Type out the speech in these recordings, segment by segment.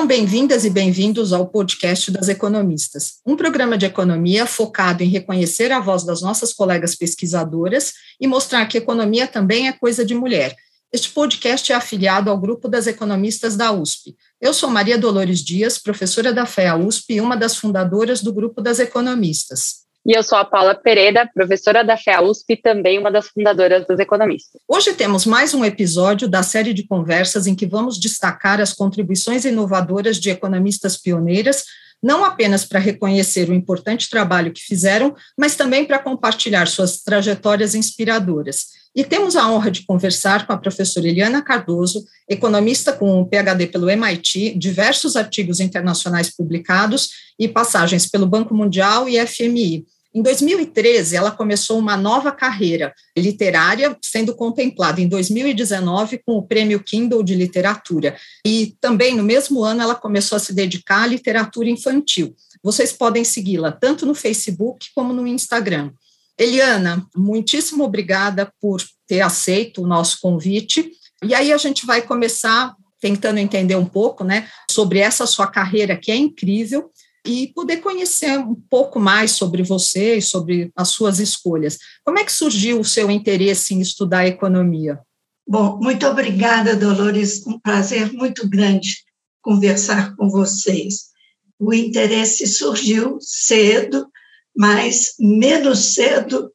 Sejam bem-vindas e bem-vindos ao podcast das economistas, um programa de economia focado em reconhecer a voz das nossas colegas pesquisadoras e mostrar que economia também é coisa de mulher. Este podcast é afiliado ao grupo das economistas da USP. Eu sou Maria Dolores Dias, professora da FEA USP e uma das fundadoras do grupo das economistas. E eu sou a Paula Pereira, professora da FEA USP e também uma das fundadoras dos Economistas. Hoje temos mais um episódio da série de conversas em que vamos destacar as contribuições inovadoras de economistas pioneiras, não apenas para reconhecer o importante trabalho que fizeram, mas também para compartilhar suas trajetórias inspiradoras. E temos a honra de conversar com a professora Eliana Cardoso, economista com um PhD pelo MIT, diversos artigos internacionais publicados e passagens pelo Banco Mundial e FMI. Em 2013, ela começou uma nova carreira literária, sendo contemplada em 2019 com o Prêmio Kindle de Literatura. E também, no mesmo ano, ela começou a se dedicar à literatura infantil. Vocês podem segui-la tanto no Facebook como no Instagram. Eliana, muitíssimo obrigada por ter aceito o nosso convite. E aí a gente vai começar tentando entender um pouco, né, sobre essa sua carreira que é incrível e poder conhecer um pouco mais sobre você e sobre as suas escolhas. Como é que surgiu o seu interesse em estudar economia? Bom, muito obrigada, Dolores. Um prazer muito grande conversar com vocês. O interesse surgiu cedo, mas menos cedo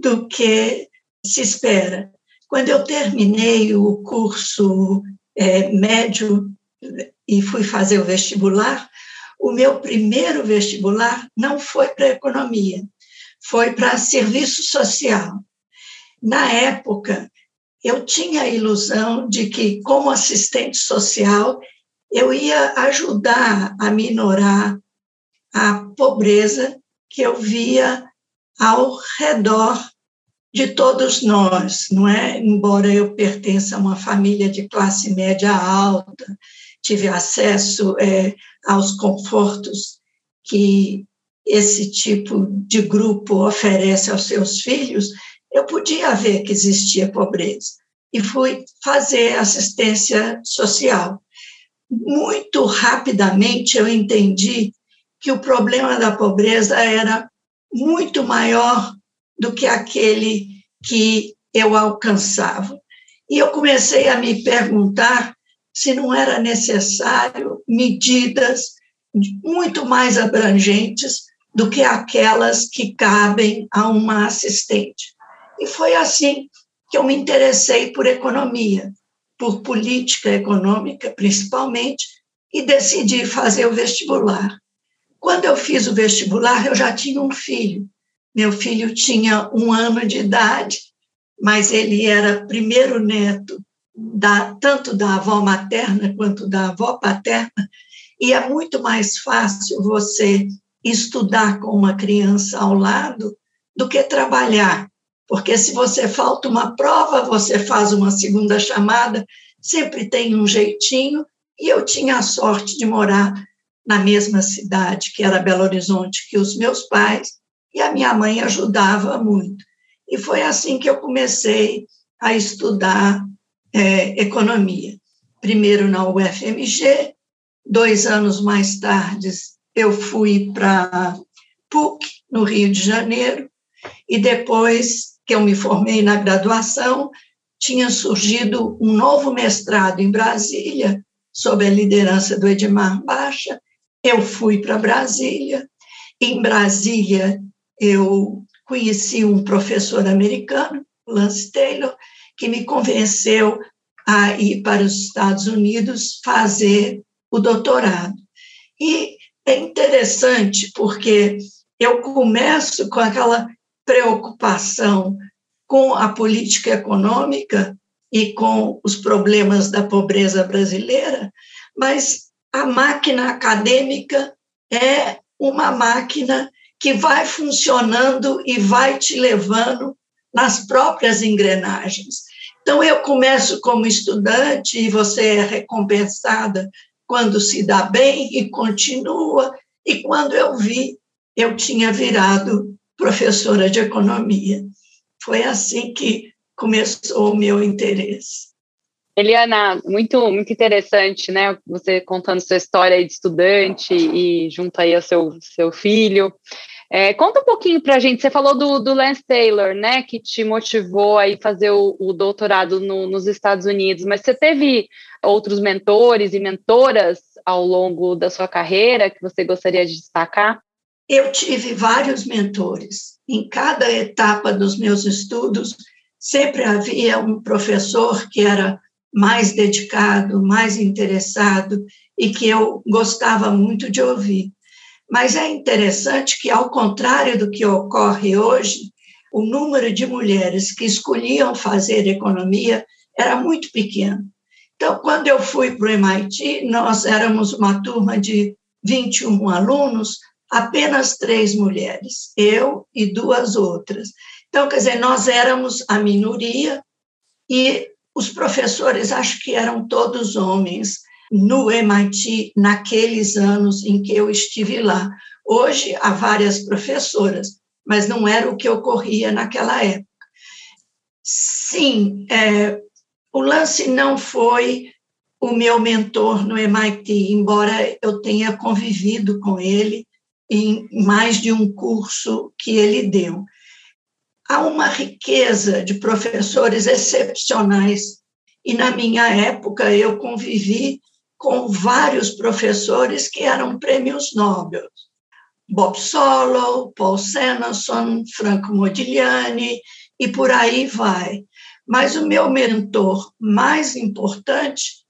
do que se espera. Quando eu terminei o curso é, médio e fui fazer o vestibular, o meu primeiro vestibular não foi para economia, foi para serviço social. Na época, eu tinha a ilusão de que, como assistente social, eu ia ajudar a minorar a pobreza que eu via ao redor de todos nós, não é? Embora eu pertença a uma família de classe média alta, tive acesso é, aos confortos que esse tipo de grupo oferece aos seus filhos, eu podia ver que existia pobreza e fui fazer assistência social. Muito rapidamente eu entendi que o problema da pobreza era muito maior do que aquele que eu alcançava. E eu comecei a me perguntar se não era necessário medidas muito mais abrangentes do que aquelas que cabem a uma assistente. E foi assim que eu me interessei por economia, por política econômica, principalmente, e decidi fazer o vestibular. Quando eu fiz o vestibular, eu já tinha um filho. Meu filho tinha um ano de idade, mas ele era primeiro neto da, tanto da avó materna quanto da avó paterna, e é muito mais fácil você estudar com uma criança ao lado do que trabalhar, porque se você falta uma prova, você faz uma segunda chamada, sempre tem um jeitinho, e eu tinha a sorte de morar na mesma cidade, que era Belo Horizonte, que os meus pais, e a minha mãe ajudava muito. E foi assim que eu comecei a estudar é, economia. Primeiro na UFMG, dois anos mais tarde eu fui para PUC, no Rio de Janeiro, e depois que eu me formei na graduação, tinha surgido um novo mestrado em Brasília, sob a liderança do Edmar Baixa, eu fui para Brasília. Em Brasília, eu conheci um professor americano, Lance Taylor, que me convenceu a ir para os Estados Unidos fazer o doutorado. E é interessante porque eu começo com aquela preocupação com a política econômica e com os problemas da pobreza brasileira, mas a máquina acadêmica é uma máquina que vai funcionando e vai te levando nas próprias engrenagens. Então, eu começo como estudante e você é recompensada quando se dá bem e continua. E quando eu vi, eu tinha virado professora de economia. Foi assim que começou o meu interesse. Eliana, muito, muito interessante, né? Você contando sua história de estudante e junto aí ao seu, seu filho. É, conta um pouquinho para a gente. Você falou do, do, Lance Taylor, né? Que te motivou a fazer o, o doutorado no, nos Estados Unidos. Mas você teve outros mentores e mentoras ao longo da sua carreira que você gostaria de destacar? Eu tive vários mentores. Em cada etapa dos meus estudos, sempre havia um professor que era mais dedicado, mais interessado e que eu gostava muito de ouvir. Mas é interessante que, ao contrário do que ocorre hoje, o número de mulheres que escolhiam fazer economia era muito pequeno. Então, quando eu fui para o MIT, nós éramos uma turma de 21 alunos, apenas três mulheres, eu e duas outras. Então, quer dizer, nós éramos a minoria e os professores, acho que eram todos homens no MIT naqueles anos em que eu estive lá. Hoje há várias professoras, mas não era o que ocorria naquela época. Sim, é, o lance não foi o meu mentor no MIT, embora eu tenha convivido com ele em mais de um curso que ele deu há uma riqueza de professores excepcionais. E na minha época eu convivi com vários professores que eram prêmios Nobel. Bob Solow, Paul Sanderson, Franco Modigliani e por aí vai. Mas o meu mentor mais importante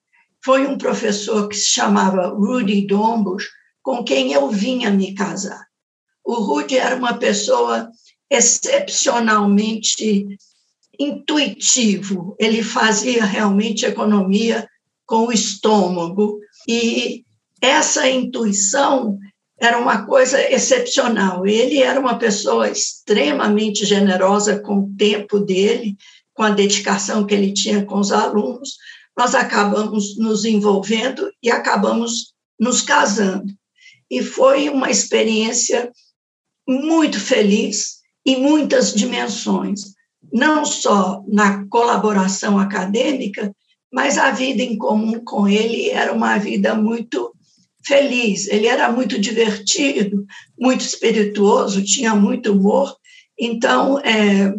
foi um professor que se chamava Rudy Dombos, com quem eu vinha me casar. O Rudy era uma pessoa excepcionalmente intuitivo, ele fazia realmente economia com o estômago, e essa intuição era uma coisa excepcional. Ele era uma pessoa extremamente generosa com o tempo dele, com a dedicação que ele tinha com os alunos. Nós acabamos nos envolvendo e acabamos nos casando. E foi uma experiência muito feliz, em muitas dimensões, não só na colaboração acadêmica, mas a vida em comum com ele era uma vida muito feliz. Ele era muito divertido, muito espirituoso, tinha muito humor. Então, é,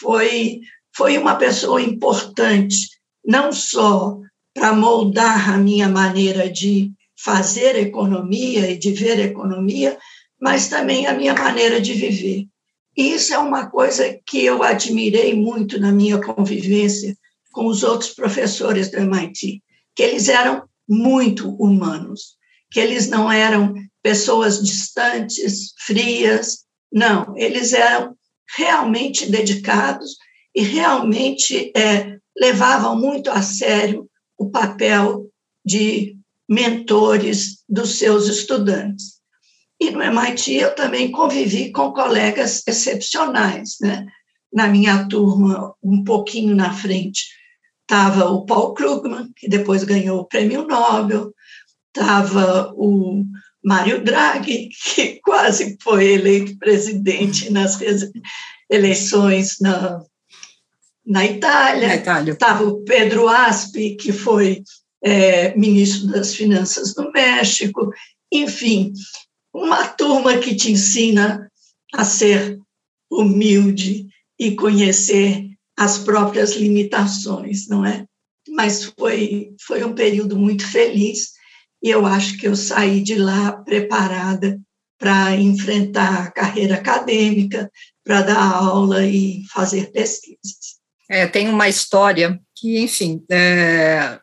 foi, foi uma pessoa importante, não só para moldar a minha maneira de fazer economia e de ver economia, mas também a minha maneira de viver. E isso é uma coisa que eu admirei muito na minha convivência com os outros professores do MIT, que eles eram muito humanos, que eles não eram pessoas distantes, frias, não, eles eram realmente dedicados e realmente é, levavam muito a sério o papel de mentores dos seus estudantes. E no MIT eu também convivi com colegas excepcionais, né? Na minha turma, um pouquinho na frente, estava o Paul Krugman, que depois ganhou o prêmio Nobel, estava o Mário Draghi, que quase foi eleito presidente nas eleições na, na Itália. Estava o Pedro Aspi, que foi é, ministro das Finanças do México. Enfim, uma turma que te ensina a ser humilde e conhecer as próprias limitações, não é? Mas foi, foi um período muito feliz e eu acho que eu saí de lá preparada para enfrentar a carreira acadêmica, para dar aula e fazer pesquisas. É, tem uma história que, enfim, é,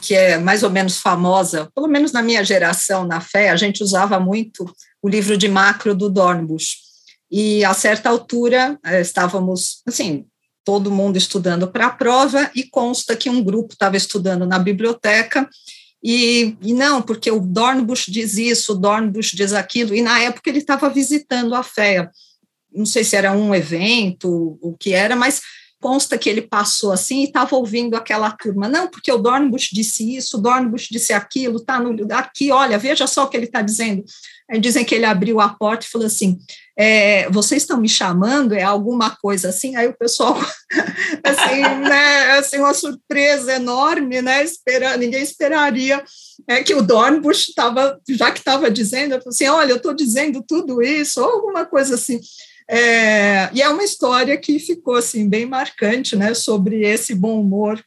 que é mais ou menos famosa, pelo menos na minha geração, na fé, a gente usava muito o livro de macro do Dornbusch. E a certa altura eh, estávamos, assim, todo mundo estudando para a prova e consta que um grupo estava estudando na biblioteca e, e, não, porque o Dornbusch diz isso, o Dornbusch diz aquilo, e na época ele estava visitando a FEA. Não sei se era um evento, o que era, mas consta que ele passou assim e estava ouvindo aquela turma. Não, porque o Dornbusch disse isso, o Dornbusch disse aquilo, tá no aqui, olha, veja só o que ele está dizendo. Aí dizem que ele abriu a porta e falou assim: é, vocês estão me chamando, é alguma coisa assim? Aí o pessoal, assim, né, assim, uma surpresa enorme, né, ninguém esperaria é, que o Dornbusch estava, já que estava dizendo, assim, olha, eu estou dizendo tudo isso, ou alguma coisa assim. É, e é uma história que ficou, assim, bem marcante, né, sobre esse bom humor,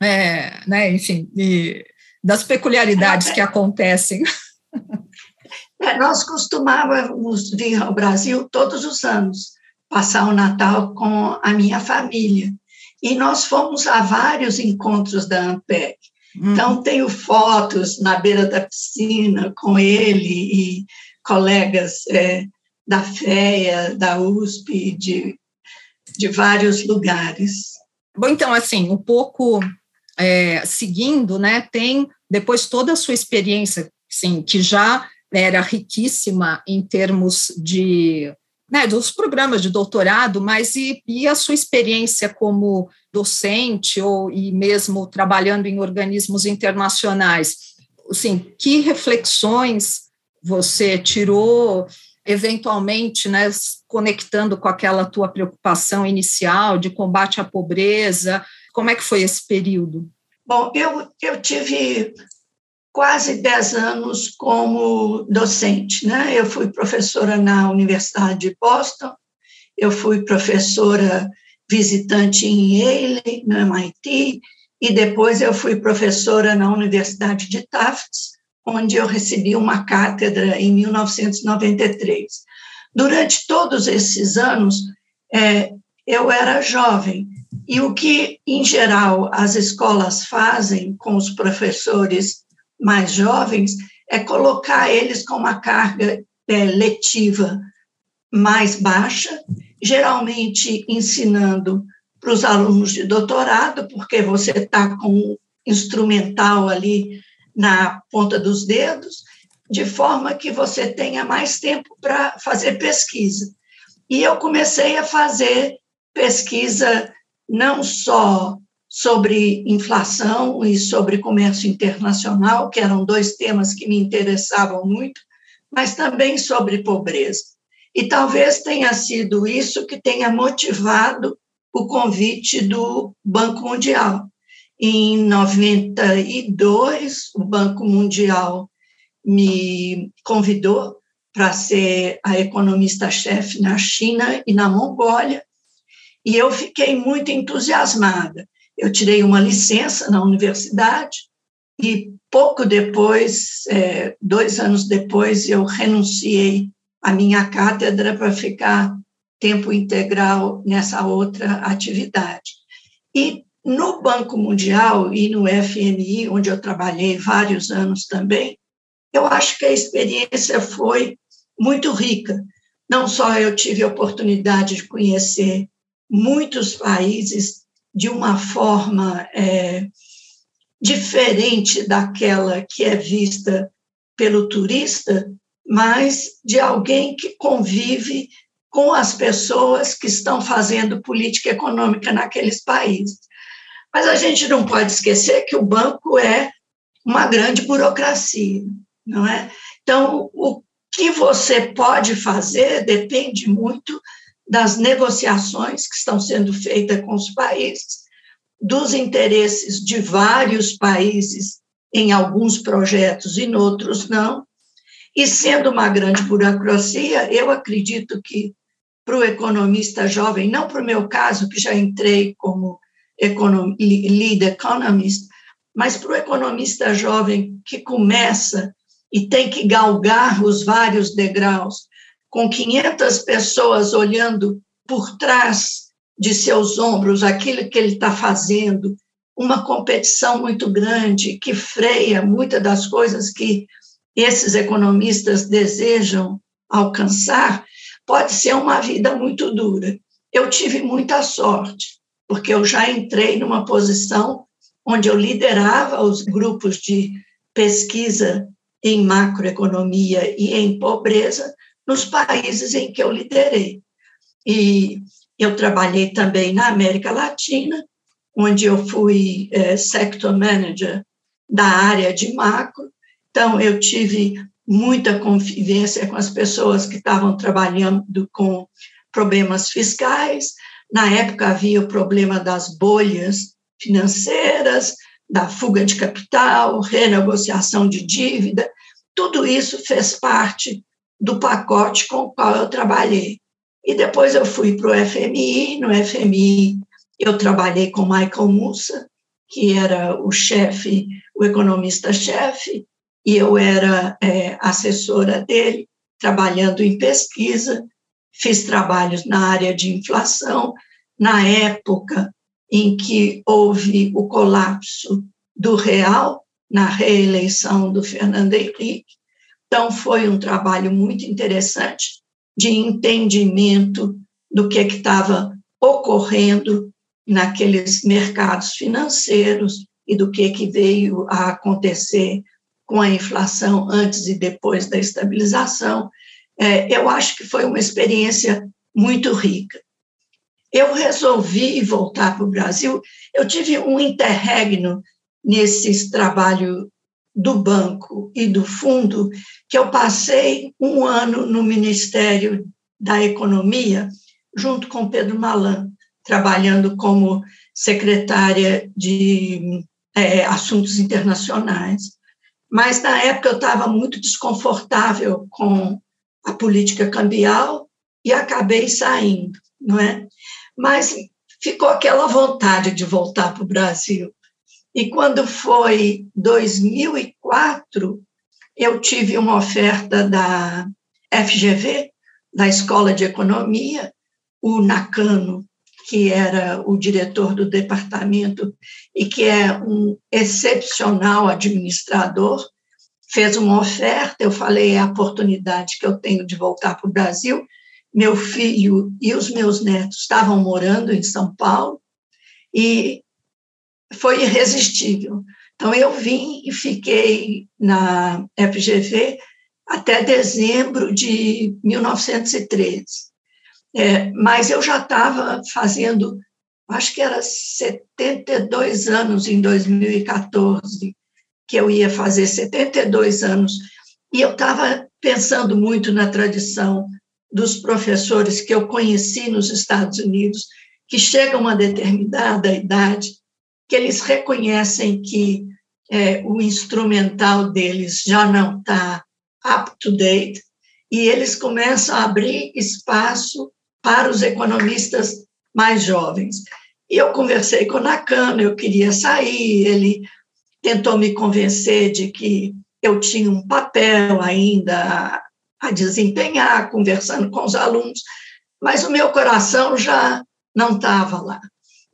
é, né, enfim, e das peculiaridades que acontecem nós costumávamos vir ao Brasil todos os anos, passar o Natal com a minha família. E nós fomos a vários encontros da AMPEC. Uhum. Então, tenho fotos na beira da piscina com ele e colegas é, da FEA, da USP, de, de vários lugares. Bom, então, assim, um pouco é, seguindo, né, tem depois toda a sua experiência, sim, que já era riquíssima em termos de né, dos programas de doutorado, mas e, e, a sua experiência como docente ou e mesmo trabalhando em organismos internacionais? Assim, que reflexões você tirou eventualmente, né, conectando com aquela tua preocupação inicial de combate à pobreza? Como é que foi esse período? Bom, eu, eu tive quase 10 anos como docente. Né? Eu fui professora na Universidade de Boston, eu fui professora visitante em Yale, no MIT, e depois eu fui professora na Universidade de Tufts, onde eu recebi uma cátedra em 1993. Durante todos esses anos, é, eu era jovem, e o que, em geral, as escolas fazem com os professores mais jovens é colocar eles com uma carga é, letiva mais baixa, geralmente ensinando para os alunos de doutorado, porque você está com um instrumental ali na ponta dos dedos, de forma que você tenha mais tempo para fazer pesquisa. E eu comecei a fazer pesquisa não só sobre inflação e sobre comércio internacional, que eram dois temas que me interessavam muito, mas também sobre pobreza. E talvez tenha sido isso que tenha motivado o convite do Banco Mundial. Em 92, o Banco Mundial me convidou para ser a economista-chefe na China e na Mongólia, e eu fiquei muito entusiasmada eu tirei uma licença na universidade e pouco depois, é, dois anos depois, eu renunciei à minha cátedra para ficar tempo integral nessa outra atividade. E no Banco Mundial e no FMI, onde eu trabalhei vários anos também, eu acho que a experiência foi muito rica. Não só eu tive a oportunidade de conhecer muitos países de uma forma é, diferente daquela que é vista pelo turista, mas de alguém que convive com as pessoas que estão fazendo política econômica naqueles países. Mas a gente não pode esquecer que o banco é uma grande burocracia, não é? Então, o que você pode fazer depende muito das negociações que estão sendo feitas com os países, dos interesses de vários países em alguns projetos e em outros não. E sendo uma grande burocracia, eu acredito que para o economista jovem, não para o meu caso, que já entrei como econom, lead economist, mas para o economista jovem que começa e tem que galgar os vários degraus com 500 pessoas olhando por trás de seus ombros aquilo que ele está fazendo, uma competição muito grande que freia muitas das coisas que esses economistas desejam alcançar, pode ser uma vida muito dura. Eu tive muita sorte, porque eu já entrei numa posição onde eu liderava os grupos de pesquisa em macroeconomia e em pobreza, nos países em que eu liderei. E eu trabalhei também na América Latina, onde eu fui é, sector manager da área de macro. Então, eu tive muita convivência com as pessoas que estavam trabalhando com problemas fiscais. Na época, havia o problema das bolhas financeiras, da fuga de capital, renegociação de dívida. Tudo isso fez parte do pacote com o qual eu trabalhei. E depois eu fui para o FMI. No FMI, eu trabalhei com Michael Mussa, que era o chefe, o economista-chefe, e eu era é, assessora dele, trabalhando em pesquisa. Fiz trabalhos na área de inflação. Na época em que houve o colapso do real, na reeleição do Fernando Henrique. Então, foi um trabalho muito interessante de entendimento do que estava ocorrendo naqueles mercados financeiros e do que, que veio a acontecer com a inflação antes e depois da estabilização. É, eu acho que foi uma experiência muito rica. Eu resolvi voltar para o Brasil. Eu tive um interregno nesse trabalho do banco e do fundo, que eu passei um ano no Ministério da Economia, junto com Pedro Malan, trabalhando como secretária de é, Assuntos Internacionais. Mas, na época, eu estava muito desconfortável com a política cambial e acabei saindo, não é? Mas ficou aquela vontade de voltar para o Brasil. E quando foi 2004, eu tive uma oferta da FGV, da Escola de Economia, o Nakano, que era o diretor do departamento e que é um excepcional administrador, fez uma oferta. Eu falei: é a oportunidade que eu tenho de voltar para o Brasil. Meu filho e os meus netos estavam morando em São Paulo e foi irresistível. Então, eu vim e fiquei na FGV até dezembro de 1913. É, mas eu já estava fazendo, acho que era 72 anos em 2014, que eu ia fazer 72 anos, e eu estava pensando muito na tradição dos professores que eu conheci nos Estados Unidos, que chegam a uma determinada idade que eles reconhecem que é, o instrumental deles já não está up to date e eles começam a abrir espaço para os economistas mais jovens. E eu conversei com o Nakano, eu queria sair, ele tentou me convencer de que eu tinha um papel ainda a, desempenhar, conversando com os alunos, mas o meu coração já não estava lá.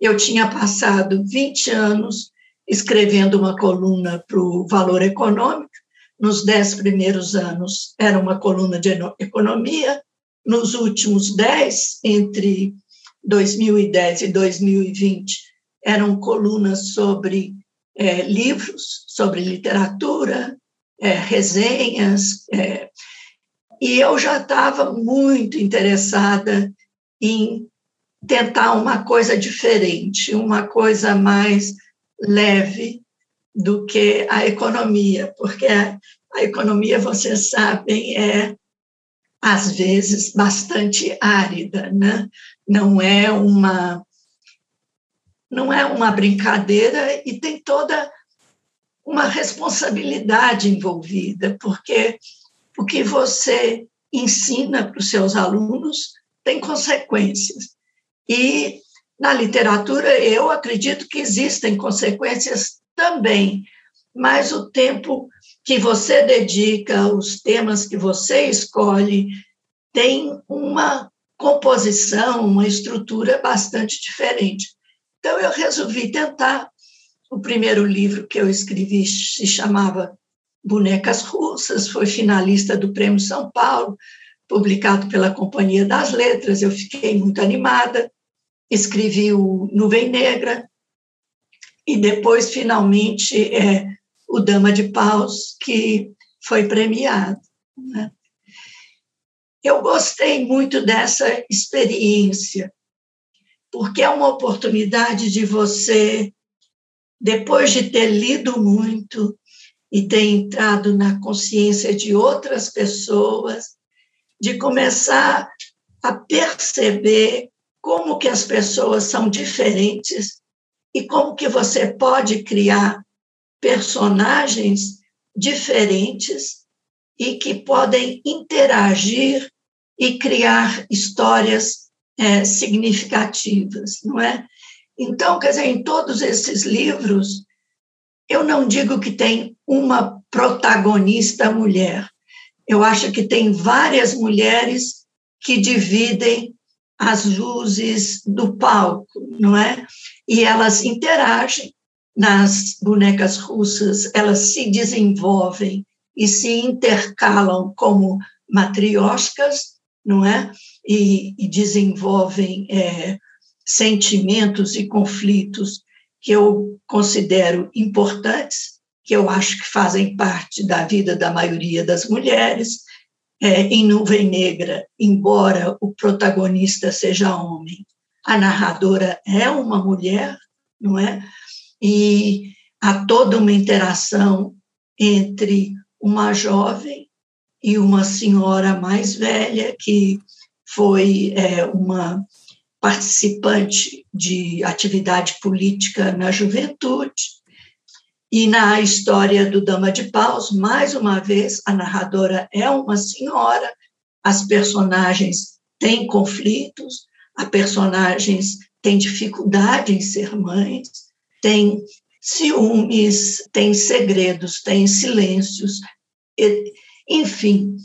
Eu tinha passado 20 anos escrevendo uma coluna para o Valor Econômico. Nos dez primeiros anos era uma coluna de economia. Nos últimos dez, entre 2010 e 2020, eram colunas sobre é, livros, sobre literatura, é, resenhas. É, e eu já estava muito interessada em tentar uma coisa diferente, uma coisa mais leve do que a economia, porque a, economia, vocês sabem, é às vezes bastante árida, né? Não é uma não é uma brincadeira e tem toda uma responsabilidade envolvida, porque o que você ensina para os seus alunos tem consequências. E na literatura, eu acredito que existem consequências também, mas o tempo que você dedica, os temas que você escolhe, tem uma composição, uma estrutura bastante diferente. Então, eu resolvi tentar. O primeiro livro que eu escrevi se chamava Bonecas Russas, foi finalista do Prêmio São Paulo, publicado pela Companhia das Letras. Eu fiquei muito animada escrevi o Nuvem Negra, e depois, finalmente, é, o Dama de Paus, que foi premiado. Né? Eu gostei muito dessa experiência, porque é uma oportunidade de você, depois de ter lido muito e ter entrado na consciência de outras pessoas, de começar a perceber como que as pessoas são diferentes e como que você pode criar personagens diferentes e que podem interagir e criar histórias é, significativas, não é? Então, quer dizer, em todos esses livros, eu não digo que tem uma protagonista mulher. Eu acho que tem várias mulheres que dividem as luzes do palco, não é? E elas interagem nas bonecas russas, elas se desenvolvem e se intercalam como matrioscas, não é? E, e desenvolvem é, sentimentos e conflitos que eu considero importantes, que eu acho que fazem parte da vida da maioria das mulheres. É, em Nuvem Negra, embora o protagonista seja homem, a narradora é uma mulher, não é? E há toda uma interação entre uma jovem e uma senhora mais velha que foi é, uma participante de atividade política na juventude. E na história do Dama de Paus, mais uma vez, a narradora é uma senhora, as personagens têm conflitos, as personagens têm dificuldade em ser mães, têm ciúmes, tem segredos, tem silêncios, enfim,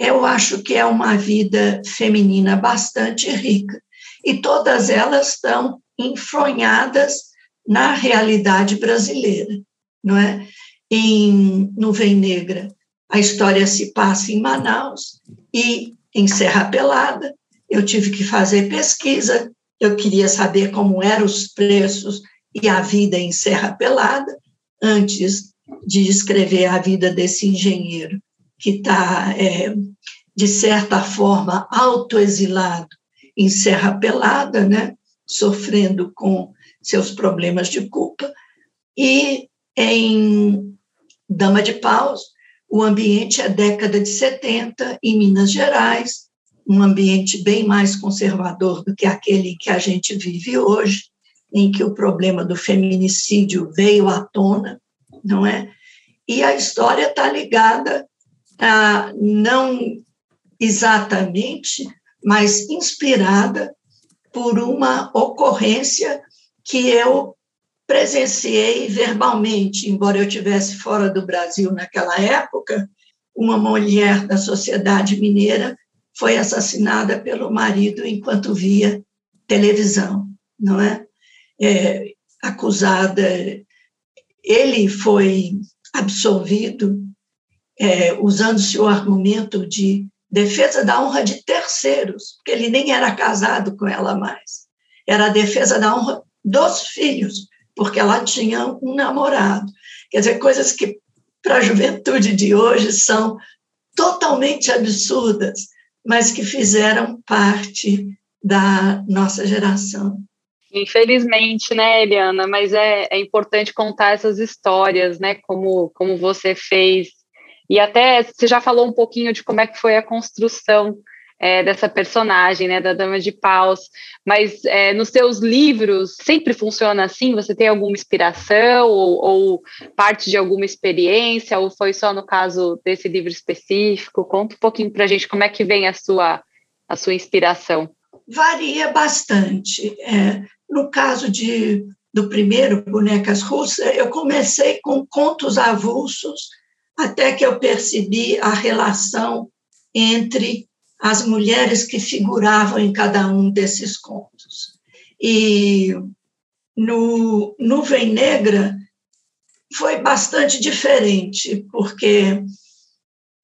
eu acho que é uma vida feminina bastante rica e todas elas estão enfronhadas na realidade brasileira, não é? Em Nuvem Negra, a história se passa em Manaus e em Serra Pelada. Eu tive que fazer pesquisa, eu queria saber como eram os preços e a vida em Serra Pelada, antes de escrever a vida desse engenheiro que está, é, de certa forma, autoexilado em Serra Pelada, né, sofrendo com seus problemas de culpa, e em Dama de Paus, o ambiente é década de 70, em Minas Gerais, um ambiente bem mais conservador do que aquele que a gente vive hoje, em que o problema do feminicídio veio à tona, não é? E a história está ligada a não exatamente, mas inspirada por uma ocorrência que eu presenciei verbalmente, embora eu tivesse fora do Brasil naquela época, uma mulher da sociedade mineira foi assassinada pelo marido enquanto via televisão, não é? é, acusada, ele foi absolvido é, usando-se o argumento de defesa da honra de terceiros, porque ele nem era casado com ela mais. Era a defesa da honra dos filhos, porque ela tinha um namorado. Quer dizer, coisas que para a juventude de hoje são totalmente absurdas, mas que fizeram parte da nossa geração. Infelizmente, né, Eliana, mas é, é importante contar essas histórias, né, como, como você fez. E até você já falou um pouquinho de como é que foi a construção é, dessa personagem, né, da Dama de Paus, mas é, nos seus livros sempre funciona assim? Você tem alguma inspiração ou, ou, parte de alguma experiência, ou foi só no caso desse livro específico? Conta um pouquinho para a gente como é que vem a sua, a sua inspiração. Varia bastante. É, no caso de, do primeiro, Bonecas Russas, eu comecei com contos avulsos, até que eu percebi a relação entre as mulheres que figuravam em cada um desses contos. E no Nuvem Negra foi bastante diferente, porque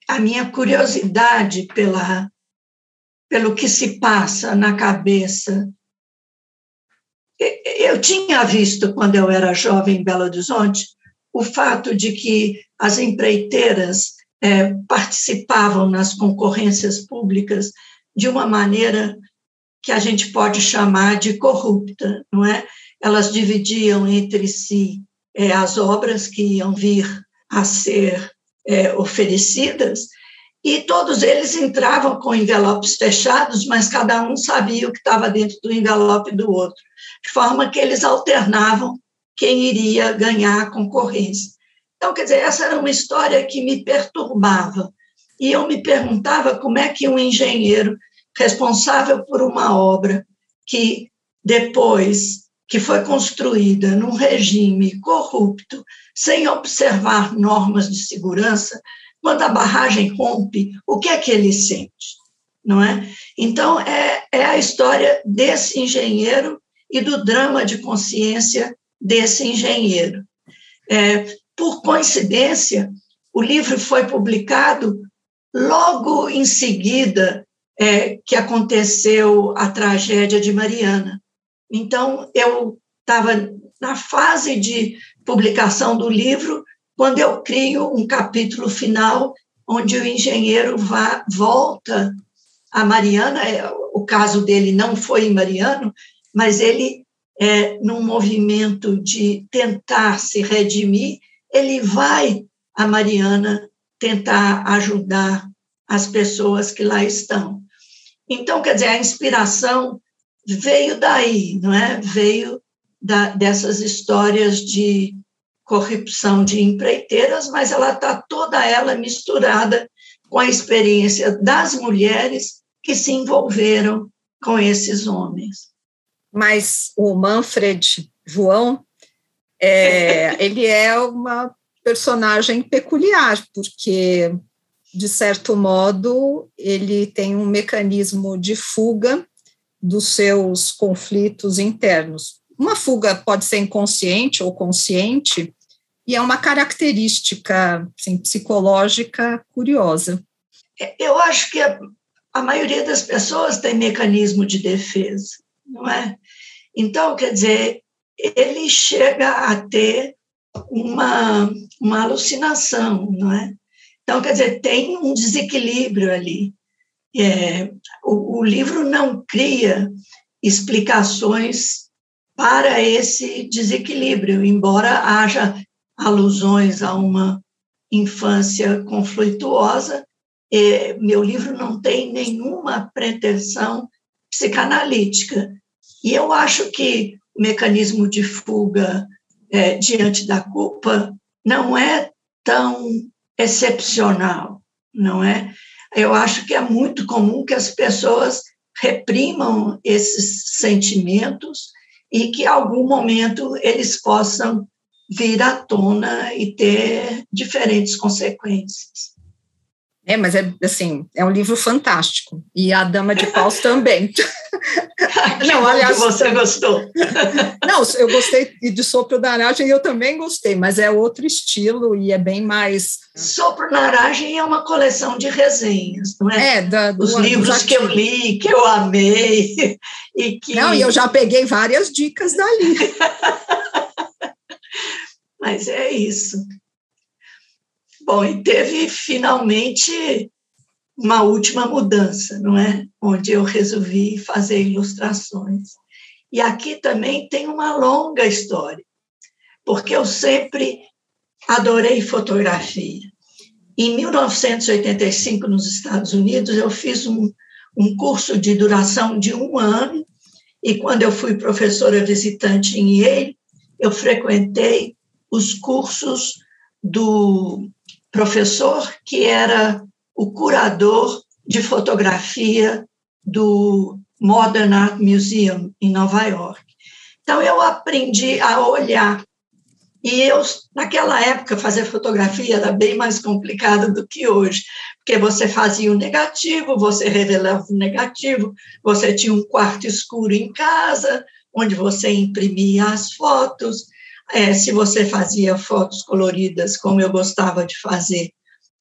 a minha curiosidade pela, pelo que se passa na cabeça eu tinha visto, quando eu era jovem em Belo Horizonte, o fato de que as empreiteiras é, participavam nas concorrências públicas de uma maneira que a gente pode chamar de corrupta, não é? Elas dividiam entre si é, as obras que iam vir a ser é, oferecidas e todos eles entravam com envelopes fechados, mas cada um sabia o que estava dentro do envelope do outro, de forma que eles alternavam quem iria ganhar a concorrência. Então, quer dizer, essa era uma história que me perturbava. E eu me perguntava como é que um engenheiro responsável por uma obra que depois que foi construída num regime corrupto, sem observar normas de segurança, quando a barragem rompe, o que é que ele sente? Não é? Então, é, é a história desse engenheiro e do drama de consciência desse engenheiro. É, por coincidência, o livro foi publicado logo em seguida é, que aconteceu a tragédia de Mariana. Então, eu estava na fase de publicação do livro, quando eu crio um capítulo final onde o engenheiro vá, volta a Mariana, é, o caso dele não foi em Mariano, mas ele, é, num movimento de tentar se redimir, ele vai a Mariana tentar ajudar as pessoas que lá estão. Então, quer dizer, a inspiração veio daí, não é? Veio da, dessas histórias de corrupção de empreiteiras, mas ela está toda ela misturada com a experiência das mulheres que se envolveram com esses homens. Mas o Manfred João, é, ele é uma personagem peculiar, porque, de certo modo, ele tem um mecanismo de fuga dos seus conflitos internos. Uma fuga pode ser inconsciente ou consciente, e é uma característica assim, psicológica curiosa. Eu acho que a, a maioria das pessoas tem mecanismo de defesa, não é? Então, quer dizer, ele chega a ter uma, uma alucinação, não é? Então, quer dizer, tem um desequilíbrio ali. É, o, o livro não cria explicações para esse desequilíbrio, embora haja alusões a uma infância conflituosa. E meu livro não tem nenhuma pretensão psicanalítica. E eu acho que o mecanismo de fuga é, diante da culpa não é tão excepcional, não é? Eu acho que é muito comum que as pessoas reprimam esses sentimentos e que, em algum momento, eles possam vir à tona e ter diferentes consequências. É, mas é assim, é um livro fantástico. E a Dama de Paus também. não, aliás, você gostou. não, eu gostei de Sopro da Aragem, eu também gostei, mas é outro estilo e é bem mais. Sopro na Aragem é uma coleção de resenhas, não é? É, da, do, os livros que eu li, que eu amei. E que... Não, e eu já peguei várias dicas dali. Mas é isso. Bom, e teve finalmente uma última mudança, não é? Onde eu resolvi fazer ilustrações. E aqui também tem uma longa história, porque eu sempre adorei fotografia. Em 1985, nos Estados Unidos, eu fiz um, um curso de duração de um ano, e quando eu fui professora visitante em Yale, eu frequentei os cursos do professor que era o curador de fotografia do Modern Art Museum em Nova York. Então eu aprendi a olhar e eu naquela época fazer fotografia era bem mais complicado do que hoje, porque você fazia o negativo, você revelava o negativo, você tinha um quarto escuro em casa, onde você imprimia as fotos, é, se você fazia fotos coloridas, como eu gostava de fazer,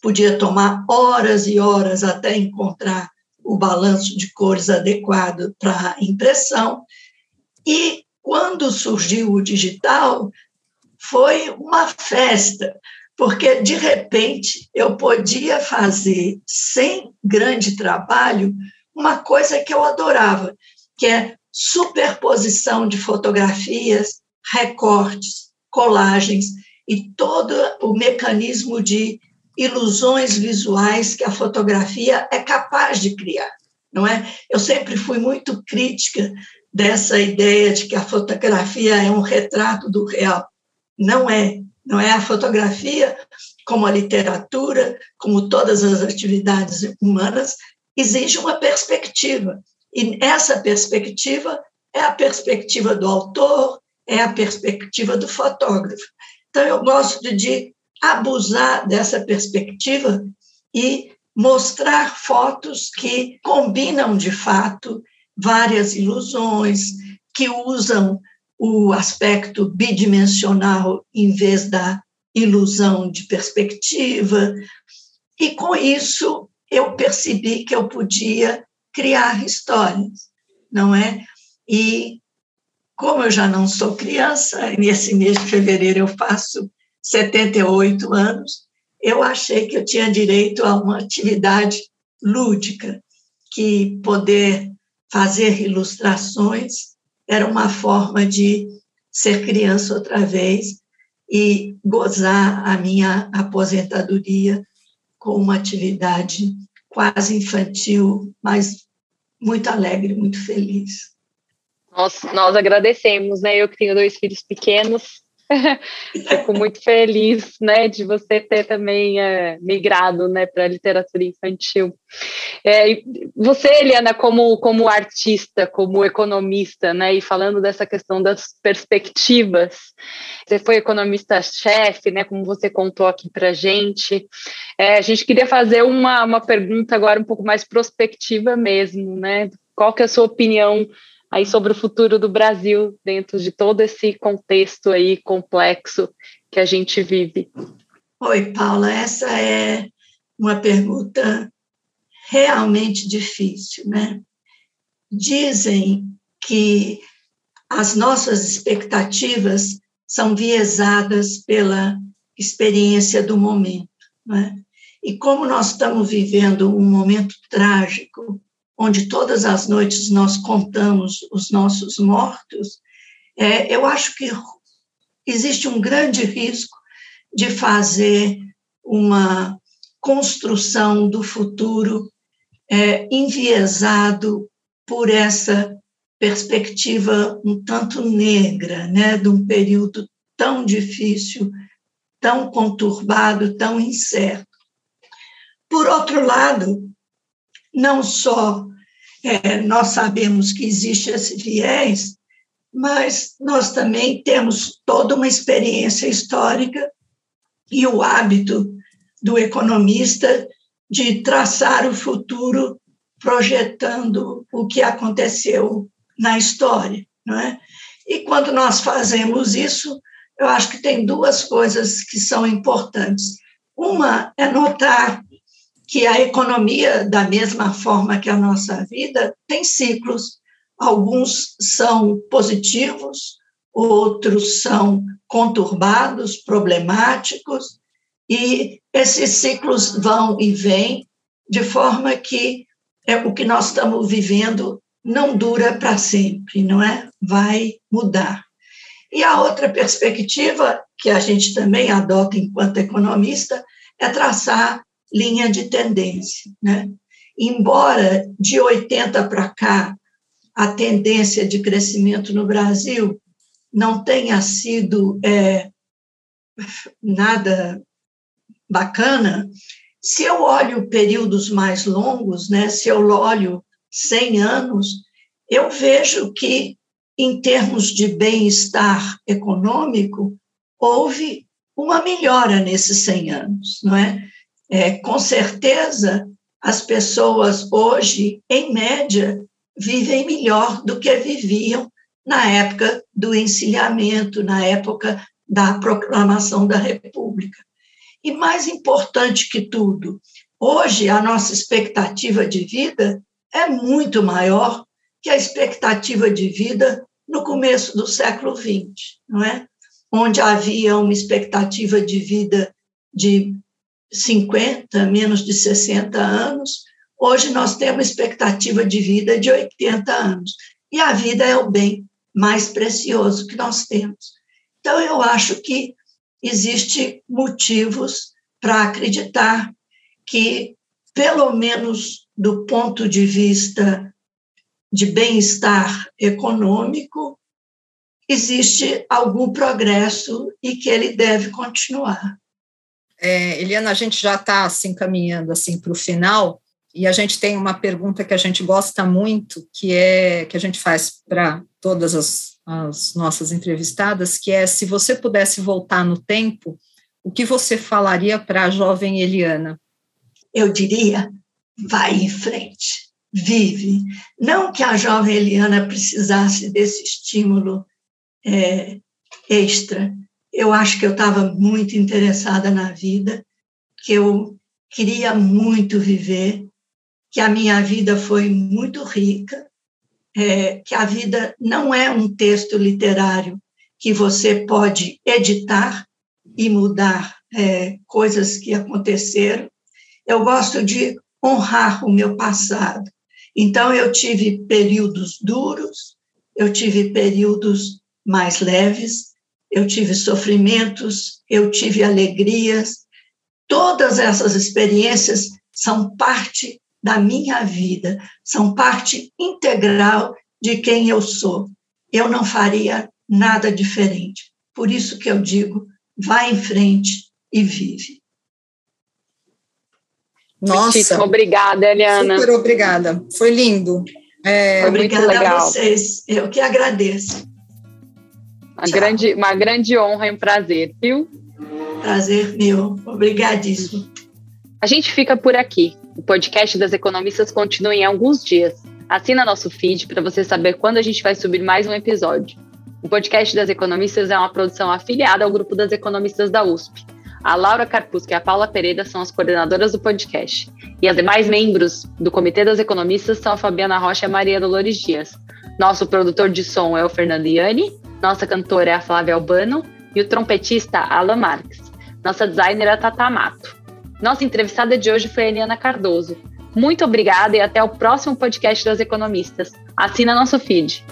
podia tomar horas e horas até encontrar o balanço de cores adequado para impressão. E quando surgiu o digital, foi uma festa, porque de repente eu podia fazer, sem grande trabalho, uma coisa que eu adorava, que é superposição de fotografias, recortes, colagens e todo o mecanismo de ilusões visuais que a fotografia é capaz de criar, não é? Eu sempre fui muito crítica dessa ideia de que a fotografia é um retrato do real. Não é, não é a fotografia como a literatura, como todas as atividades humanas, exige uma perspectiva. E essa perspectiva é a perspectiva do autor, é a perspectiva do fotógrafo. Então, eu gosto de abusar dessa perspectiva e mostrar fotos que combinam de fato várias ilusões, que usam o aspecto bidimensional em vez da ilusão de perspectiva. E com isso eu percebi que eu podia criar histórias, não é? E como eu já não sou criança, nesse mês de fevereiro eu faço 78 anos, eu achei que eu tinha direito a uma atividade lúdica, que poder fazer ilustrações era uma forma de ser criança outra vez e gozar a minha aposentadoria com uma atividade quase infantil, mas muito alegre, muito feliz. Nós, nós agradecemos, né? Eu que tenho dois filhos pequenos, Fico muito feliz, né, de você ter também é, migrado, né, para a literatura infantil. É, você, Eliana, como como artista, como economista, né, e falando dessa questão das perspectivas, você foi economista-chefe, né, como você contou aqui para gente. É, a gente queria fazer uma uma pergunta agora um pouco mais prospectiva mesmo, né? Qual que é a sua opinião aí sobre o futuro do Brasil dentro de todo esse contexto aí complexo que a gente vive. Oi, Paula, essa é uma pergunta realmente difícil, né? Dizem que as nossas expectativas são viesadas pela experiência do momento, né? E como nós estamos vivendo um momento trágico, onde todas as noites nós contamos os nossos mortos, é, eu acho que existe um grande risco de fazer uma construção do futuro é, enviesado por essa perspectiva um tanto negra, né, de um período tão difícil, tão conturbado, tão incerto. Por outro lado, não só é, nós sabemos que existe esse viés, mas nós também temos toda uma experiência histórica e o hábito do economista de traçar o futuro projetando o que aconteceu na história, não é? E quando nós fazemos isso, eu acho que tem duas coisas que são importantes. Uma é notar que a economia, da mesma forma que a nossa vida, tem ciclos. Alguns são positivos, outros são conturbados, problemáticos, e esses ciclos vão e vêm, de forma que é, o que nós estamos vivendo não dura para sempre, não é? Vai mudar. E a outra perspectiva, que a gente também adota enquanto economista, é traçar linha de tendência. Né? Embora de 80 para cá a tendência de crescimento no Brasil não tenha sido é, nada bacana, se eu olho períodos mais longos, né, se eu olho 100 anos, eu vejo que, em termos de bem-estar econômico, houve uma melhora nesses 100 anos, não é? É, com certeza, as pessoas hoje, em média, vivem melhor do que viviam na época do encilhamento, na época da proclamação da República. E mais importante que tudo, hoje a nossa expectativa de vida é muito maior que a expectativa de vida no começo do século XX, não é? Onde havia uma expectativa de vida de 50, menos de 60 anos, hoje nós temos expectativa de vida de 80 anos. e a vida é o bem mais precioso que nós temos. Então, eu acho que existe motivos para acreditar que, pelo menos do ponto de vista de bem-estar econômico, existe algum progresso e que ele deve continuar. É, Eliana, a gente já está assim caminhando assim para o final e a gente tem uma pergunta que a gente gosta muito, que é que a gente faz para todas as, as nossas entrevistadas, que é se você pudesse voltar no tempo, o que você falaria para a jovem Eliana? Eu diria, vai em frente, vive. Não que a jovem Eliana precisasse desse estímulo é, extra. Eu acho que eu estava muito interessada na vida, que eu queria muito viver, que a minha vida foi muito rica, é, que a vida não é um texto literário que você pode editar e mudar é, coisas que aconteceram. Eu gosto de honrar o meu passado. Então, eu tive períodos duros, eu tive períodos mais leves, eu tive sofrimentos, eu tive alegrias. Todas essas experiências são parte da minha vida, são parte integral de quem eu sou. Eu não faria nada diferente. Por isso que eu digo, vá em frente e vive. Nossa, obrigada, Eliana. Super obrigada. Foi lindo. É, obrigada a vocês. Eu que agradeço. Uma grande, uma grande honra e um prazer, viu? Prazer meu. Obrigadíssimo. A gente fica por aqui. O podcast das economistas continua em alguns dias. Assina nosso feed para você saber quando a gente vai subir mais um episódio. O podcast das economistas é uma produção afiliada ao grupo das economistas da USP. A Laura Carpusca e a Paula Pereira são as coordenadoras do podcast. E as demais membros do Comitê das Economistas são a Fabiana Rocha e a Maria Dolores Dias. Nosso produtor de som é o Fernando Iani nossa cantora é a Flávia Albano e o trompetista Alan Marques. Nossa designer é a Tata Mato. Nossa entrevistada de hoje foi a Eliana Cardoso. Muito obrigada e até o próximo podcast das economistas. Assina nosso feed.